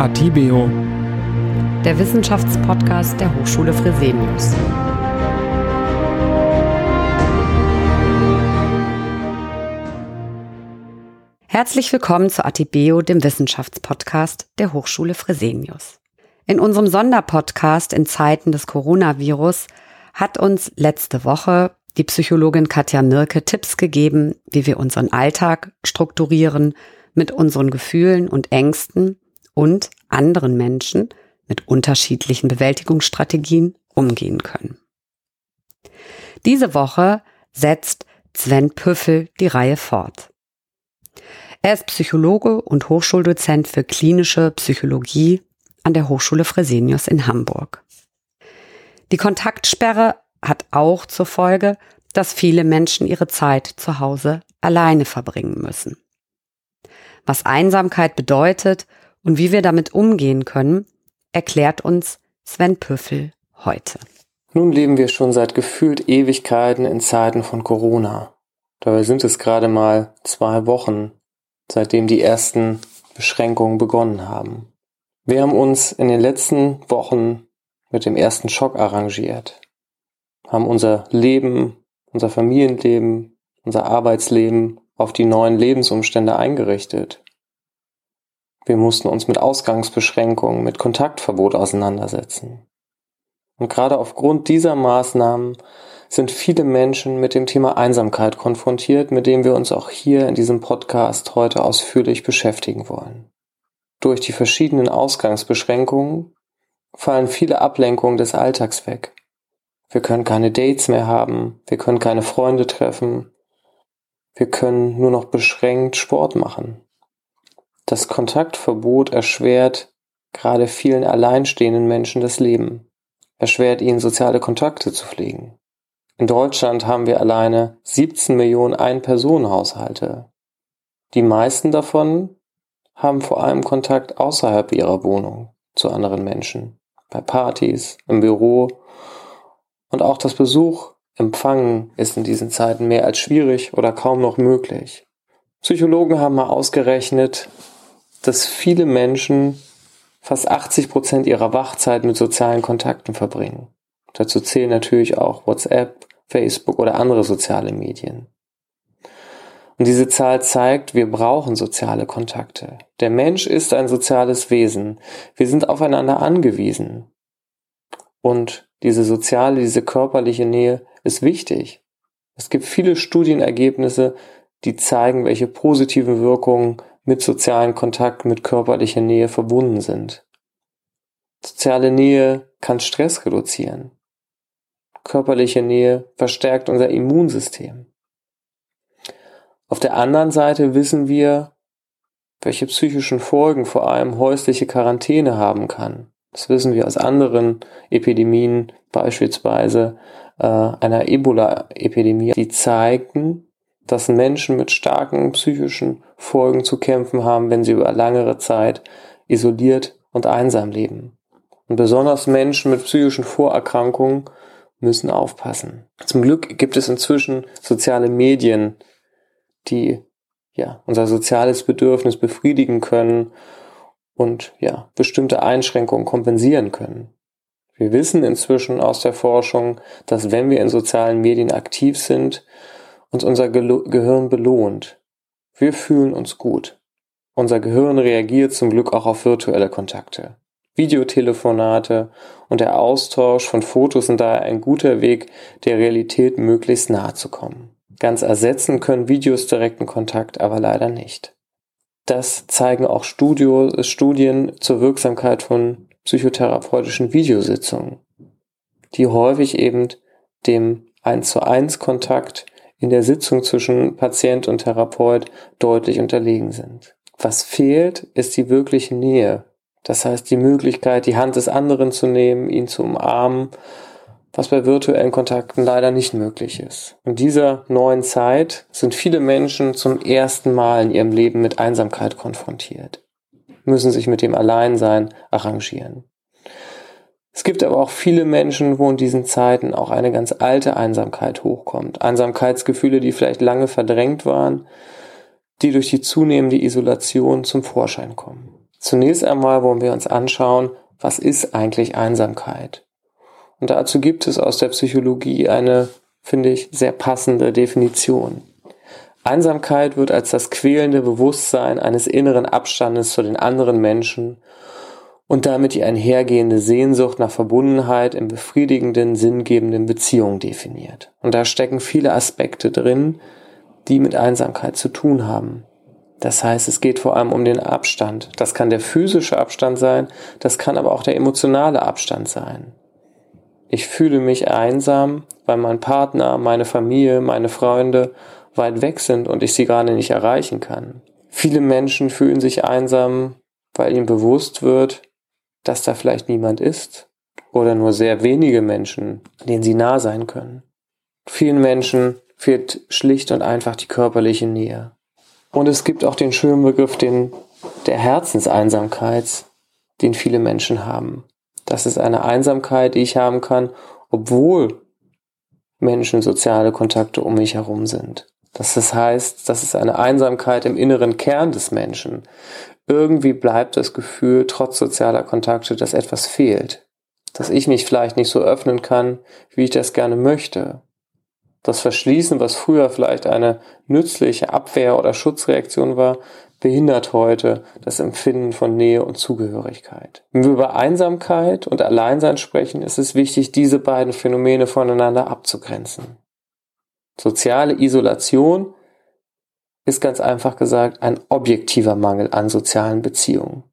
Atibeo, der Wissenschaftspodcast der Hochschule Fresenius. Herzlich willkommen zu Atibeo, dem Wissenschaftspodcast der Hochschule Fresenius. In unserem Sonderpodcast in Zeiten des Coronavirus hat uns letzte Woche die Psychologin Katja Mirke Tipps gegeben, wie wir unseren Alltag strukturieren, mit unseren Gefühlen und Ängsten und anderen Menschen mit unterschiedlichen Bewältigungsstrategien umgehen können. Diese Woche setzt Sven Püffel die Reihe fort. Er ist Psychologe und Hochschuldozent für klinische Psychologie an der Hochschule Fresenius in Hamburg. Die Kontaktsperre hat auch zur Folge, dass viele Menschen ihre Zeit zu Hause alleine verbringen müssen. Was Einsamkeit bedeutet und wie wir damit umgehen können, erklärt uns Sven Püffel heute. Nun leben wir schon seit gefühlt Ewigkeiten in Zeiten von Corona. Dabei sind es gerade mal zwei Wochen, seitdem die ersten Beschränkungen begonnen haben. Wir haben uns in den letzten Wochen mit dem ersten Schock arrangiert, haben unser Leben, unser Familienleben, unser Arbeitsleben auf die neuen Lebensumstände eingerichtet. Wir mussten uns mit Ausgangsbeschränkungen, mit Kontaktverbot auseinandersetzen. Und gerade aufgrund dieser Maßnahmen sind viele Menschen mit dem Thema Einsamkeit konfrontiert, mit dem wir uns auch hier in diesem Podcast heute ausführlich beschäftigen wollen. Durch die verschiedenen Ausgangsbeschränkungen fallen viele Ablenkungen des Alltags weg. Wir können keine Dates mehr haben, wir können keine Freunde treffen, wir können nur noch beschränkt Sport machen. Das Kontaktverbot erschwert gerade vielen alleinstehenden Menschen das Leben, erschwert ihnen soziale Kontakte zu pflegen. In Deutschland haben wir alleine 17 Millionen Ein-Personen-Haushalte. Die meisten davon haben vor allem Kontakt außerhalb ihrer Wohnung zu anderen Menschen, bei Partys, im Büro und auch das Besuch, Empfangen ist in diesen Zeiten mehr als schwierig oder kaum noch möglich. Psychologen haben mal ausgerechnet, dass viele Menschen fast 80 Prozent ihrer Wachzeit mit sozialen Kontakten verbringen. Dazu zählen natürlich auch WhatsApp, Facebook oder andere soziale Medien. Und diese Zahl zeigt, wir brauchen soziale Kontakte. Der Mensch ist ein soziales Wesen. Wir sind aufeinander angewiesen. Und diese soziale, diese körperliche Nähe ist wichtig. Es gibt viele Studienergebnisse, die zeigen, welche positiven Wirkungen mit sozialen Kontakt, mit körperlicher Nähe verbunden sind. Soziale Nähe kann Stress reduzieren. Körperliche Nähe verstärkt unser Immunsystem. Auf der anderen Seite wissen wir, welche psychischen Folgen vor allem häusliche Quarantäne haben kann. Das wissen wir aus anderen Epidemien, beispielsweise äh, einer Ebola-Epidemie, die zeigten, dass Menschen mit starken psychischen Folgen zu kämpfen haben, wenn sie über langere Zeit isoliert und einsam leben. Und besonders Menschen mit psychischen Vorerkrankungen müssen aufpassen. Zum Glück gibt es inzwischen soziale Medien, die ja unser soziales Bedürfnis befriedigen können und ja bestimmte Einschränkungen kompensieren können. Wir wissen inzwischen aus der Forschung, dass wenn wir in sozialen Medien aktiv sind, uns unser Gehirn belohnt. Wir fühlen uns gut. Unser Gehirn reagiert zum Glück auch auf virtuelle Kontakte. Videotelefonate und der Austausch von Fotos sind daher ein guter Weg, der Realität möglichst nahe zu kommen. Ganz ersetzen können Videos direkten Kontakt aber leider nicht. Das zeigen auch Studio, Studien zur Wirksamkeit von psychotherapeutischen Videositzungen, die häufig eben dem 1 zu 1 Kontakt in der Sitzung zwischen Patient und Therapeut deutlich unterlegen sind. Was fehlt, ist die wirkliche Nähe. Das heißt, die Möglichkeit, die Hand des anderen zu nehmen, ihn zu umarmen, was bei virtuellen Kontakten leider nicht möglich ist. In dieser neuen Zeit sind viele Menschen zum ersten Mal in ihrem Leben mit Einsamkeit konfrontiert, müssen sich mit dem Alleinsein arrangieren. Es gibt aber auch viele Menschen, wo in diesen Zeiten auch eine ganz alte Einsamkeit hochkommt. Einsamkeitsgefühle, die vielleicht lange verdrängt waren, die durch die zunehmende Isolation zum Vorschein kommen. Zunächst einmal wollen wir uns anschauen, was ist eigentlich Einsamkeit? Und dazu gibt es aus der Psychologie eine, finde ich, sehr passende Definition. Einsamkeit wird als das quälende Bewusstsein eines inneren Abstandes zu den anderen Menschen und damit die einhergehende Sehnsucht nach Verbundenheit in befriedigenden, sinngebenden Beziehungen definiert. Und da stecken viele Aspekte drin, die mit Einsamkeit zu tun haben. Das heißt, es geht vor allem um den Abstand. Das kann der physische Abstand sein, das kann aber auch der emotionale Abstand sein. Ich fühle mich einsam, weil mein Partner, meine Familie, meine Freunde weit weg sind und ich sie gerade nicht erreichen kann. Viele Menschen fühlen sich einsam, weil ihnen bewusst wird, dass da vielleicht niemand ist oder nur sehr wenige Menschen, denen sie nah sein können. Vielen Menschen fehlt schlicht und einfach die körperliche Nähe. Und es gibt auch den schönen Begriff den, der Herzenseinsamkeit, den viele Menschen haben. Das ist eine Einsamkeit, die ich haben kann, obwohl Menschen soziale Kontakte um mich herum sind. Das heißt, das ist eine Einsamkeit im inneren Kern des Menschen. Irgendwie bleibt das Gefühl, trotz sozialer Kontakte, dass etwas fehlt. Dass ich mich vielleicht nicht so öffnen kann, wie ich das gerne möchte. Das Verschließen, was früher vielleicht eine nützliche Abwehr- oder Schutzreaktion war, behindert heute das Empfinden von Nähe und Zugehörigkeit. Wenn wir über Einsamkeit und Alleinsein sprechen, ist es wichtig, diese beiden Phänomene voneinander abzugrenzen. Soziale Isolation ist ganz einfach gesagt ein objektiver Mangel an sozialen Beziehungen.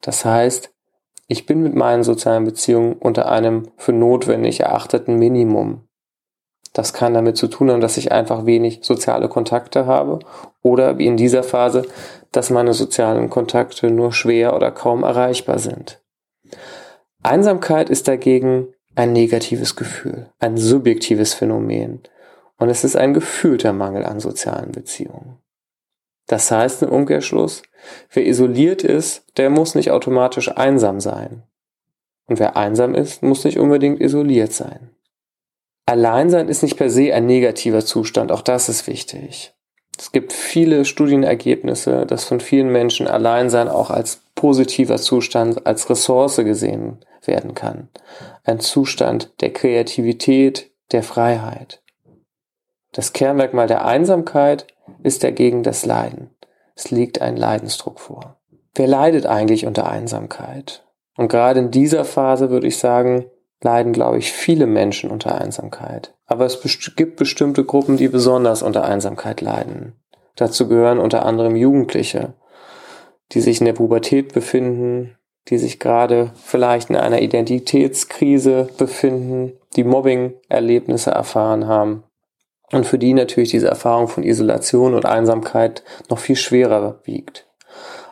Das heißt, ich bin mit meinen sozialen Beziehungen unter einem für notwendig erachteten Minimum das kann damit zu tun haben, dass ich einfach wenig soziale Kontakte habe oder wie in dieser Phase, dass meine sozialen Kontakte nur schwer oder kaum erreichbar sind. Einsamkeit ist dagegen ein negatives Gefühl, ein subjektives Phänomen und es ist ein gefühlter Mangel an sozialen Beziehungen. Das heißt im Umkehrschluss, wer isoliert ist, der muss nicht automatisch einsam sein. Und wer einsam ist, muss nicht unbedingt isoliert sein. Alleinsein ist nicht per se ein negativer Zustand, auch das ist wichtig. Es gibt viele Studienergebnisse, dass von vielen Menschen Alleinsein auch als positiver Zustand, als Ressource gesehen werden kann. Ein Zustand der Kreativität, der Freiheit. Das Kernmerkmal der Einsamkeit ist dagegen das Leiden. Es liegt ein Leidensdruck vor. Wer leidet eigentlich unter Einsamkeit? Und gerade in dieser Phase würde ich sagen, leiden, glaube ich, viele Menschen unter Einsamkeit. Aber es gibt bestimmte Gruppen, die besonders unter Einsamkeit leiden. Dazu gehören unter anderem Jugendliche, die sich in der Pubertät befinden, die sich gerade vielleicht in einer Identitätskrise befinden, die Mobbing-Erlebnisse erfahren haben und für die natürlich diese Erfahrung von Isolation und Einsamkeit noch viel schwerer wiegt.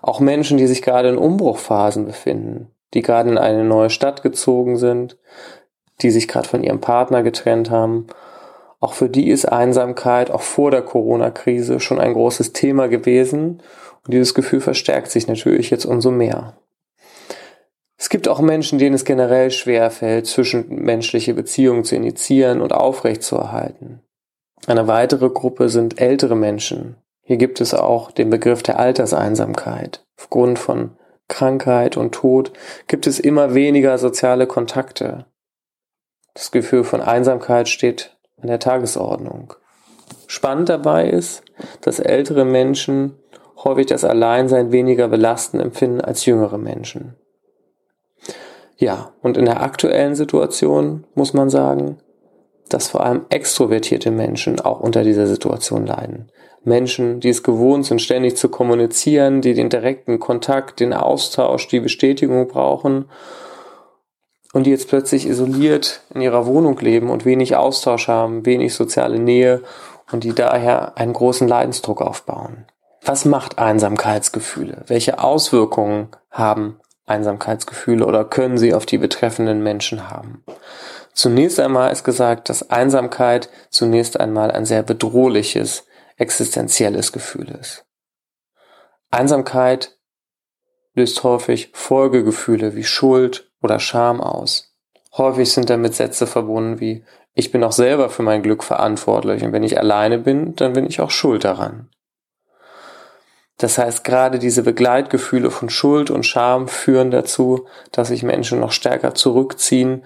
Auch Menschen, die sich gerade in Umbruchphasen befinden, die gerade in eine neue Stadt gezogen sind, die sich gerade von ihrem Partner getrennt haben. Auch für die ist Einsamkeit auch vor der Corona-Krise schon ein großes Thema gewesen und dieses Gefühl verstärkt sich natürlich jetzt umso mehr. Es gibt auch Menschen, denen es generell schwer fällt, zwischenmenschliche Beziehungen zu initiieren und aufrechtzuerhalten. Eine weitere Gruppe sind ältere Menschen. Hier gibt es auch den Begriff der Alterseinsamkeit aufgrund von Krankheit und Tod gibt es immer weniger soziale Kontakte. Das Gefühl von Einsamkeit steht an der Tagesordnung. Spannend dabei ist, dass ältere Menschen häufig das Alleinsein weniger belastend empfinden als jüngere Menschen. Ja, und in der aktuellen Situation muss man sagen, dass vor allem extrovertierte Menschen auch unter dieser Situation leiden. Menschen, die es gewohnt sind, ständig zu kommunizieren, die den direkten Kontakt, den Austausch, die Bestätigung brauchen und die jetzt plötzlich isoliert in ihrer Wohnung leben und wenig Austausch haben, wenig soziale Nähe und die daher einen großen Leidensdruck aufbauen. Was macht Einsamkeitsgefühle? Welche Auswirkungen haben Einsamkeitsgefühle oder können sie auf die betreffenden Menschen haben? Zunächst einmal ist gesagt, dass Einsamkeit zunächst einmal ein sehr bedrohliches, existenzielles Gefühl ist. Einsamkeit löst häufig Folgegefühle wie Schuld oder Scham aus. Häufig sind damit Sätze verbunden wie ich bin auch selber für mein Glück verantwortlich und wenn ich alleine bin, dann bin ich auch schuld daran. Das heißt, gerade diese Begleitgefühle von Schuld und Scham führen dazu, dass sich Menschen noch stärker zurückziehen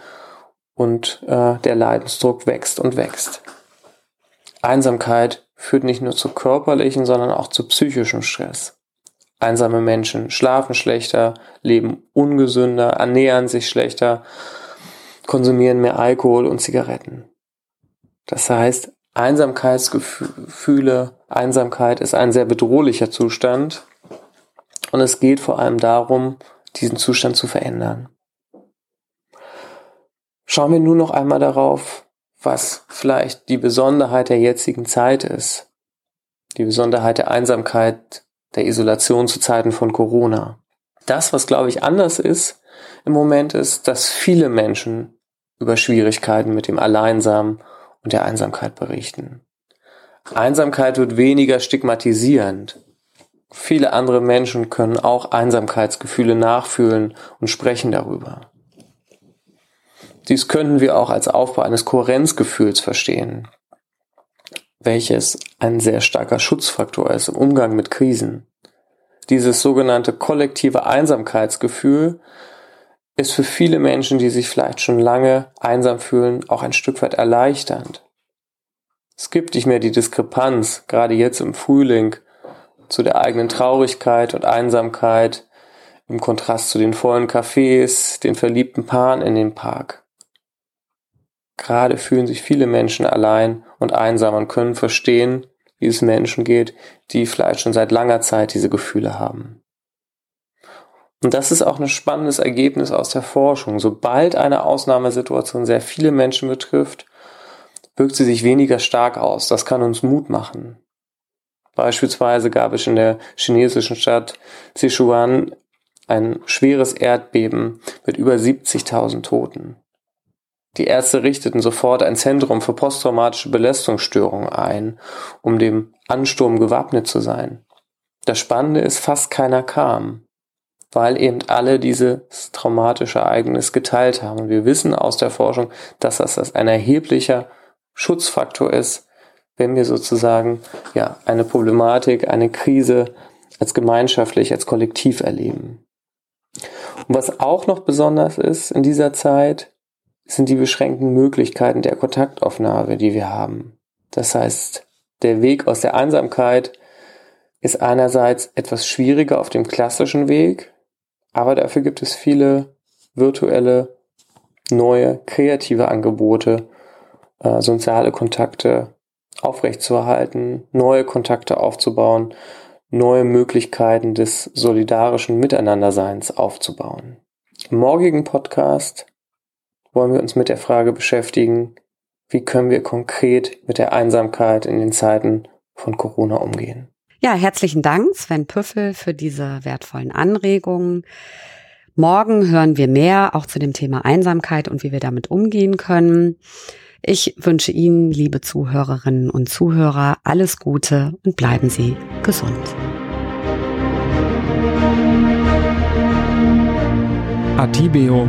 und äh, der Leidensdruck wächst und wächst. Einsamkeit führt nicht nur zu körperlichen, sondern auch zu psychischem Stress. Einsame Menschen schlafen schlechter, leben ungesünder, ernähren sich schlechter, konsumieren mehr Alkohol und Zigaretten. Das heißt, Einsamkeitsgefühle, Einsamkeit ist ein sehr bedrohlicher Zustand und es geht vor allem darum, diesen Zustand zu verändern. Schauen wir nun noch einmal darauf, was vielleicht die Besonderheit der jetzigen Zeit ist. Die Besonderheit der Einsamkeit, der Isolation zu Zeiten von Corona. Das, was glaube ich anders ist im Moment, ist, dass viele Menschen über Schwierigkeiten mit dem Alleinsamen und der Einsamkeit berichten. Einsamkeit wird weniger stigmatisierend. Viele andere Menschen können auch Einsamkeitsgefühle nachfühlen und sprechen darüber. Dies könnten wir auch als Aufbau eines Kohärenzgefühls verstehen, welches ein sehr starker Schutzfaktor ist im Umgang mit Krisen. Dieses sogenannte kollektive Einsamkeitsgefühl ist für viele Menschen, die sich vielleicht schon lange einsam fühlen, auch ein Stück weit erleichternd. Es gibt nicht mehr die Diskrepanz, gerade jetzt im Frühling, zu der eigenen Traurigkeit und Einsamkeit im Kontrast zu den vollen Cafés, den verliebten Paaren in den Park. Gerade fühlen sich viele Menschen allein und einsam und können verstehen, wie es Menschen geht, die vielleicht schon seit langer Zeit diese Gefühle haben. Und das ist auch ein spannendes Ergebnis aus der Forschung. Sobald eine Ausnahmesituation sehr viele Menschen betrifft, wirkt sie sich weniger stark aus. Das kann uns Mut machen. Beispielsweise gab es in der chinesischen Stadt Sichuan ein schweres Erdbeben mit über 70.000 Toten. Die Ärzte richteten sofort ein Zentrum für posttraumatische Belastungsstörungen ein, um dem Ansturm gewappnet zu sein. Das Spannende ist, fast keiner kam weil eben alle dieses traumatische Ereignis geteilt haben. Und wir wissen aus der Forschung, dass das ein erheblicher Schutzfaktor ist, wenn wir sozusagen ja eine Problematik, eine Krise als gemeinschaftlich, als kollektiv erleben. Und was auch noch besonders ist in dieser Zeit, sind die beschränkten Möglichkeiten der Kontaktaufnahme, die wir haben. Das heißt, der Weg aus der Einsamkeit ist einerseits etwas schwieriger auf dem klassischen Weg, aber dafür gibt es viele virtuelle, neue, kreative Angebote, äh, soziale Kontakte aufrechtzuerhalten, neue Kontakte aufzubauen, neue Möglichkeiten des solidarischen Miteinanderseins aufzubauen. Im morgigen Podcast wollen wir uns mit der Frage beschäftigen, wie können wir konkret mit der Einsamkeit in den Zeiten von Corona umgehen. Ja, herzlichen Dank, Sven Püffel, für diese wertvollen Anregungen. Morgen hören wir mehr auch zu dem Thema Einsamkeit und wie wir damit umgehen können. Ich wünsche Ihnen, liebe Zuhörerinnen und Zuhörer, alles Gute und bleiben Sie gesund. Atibeo,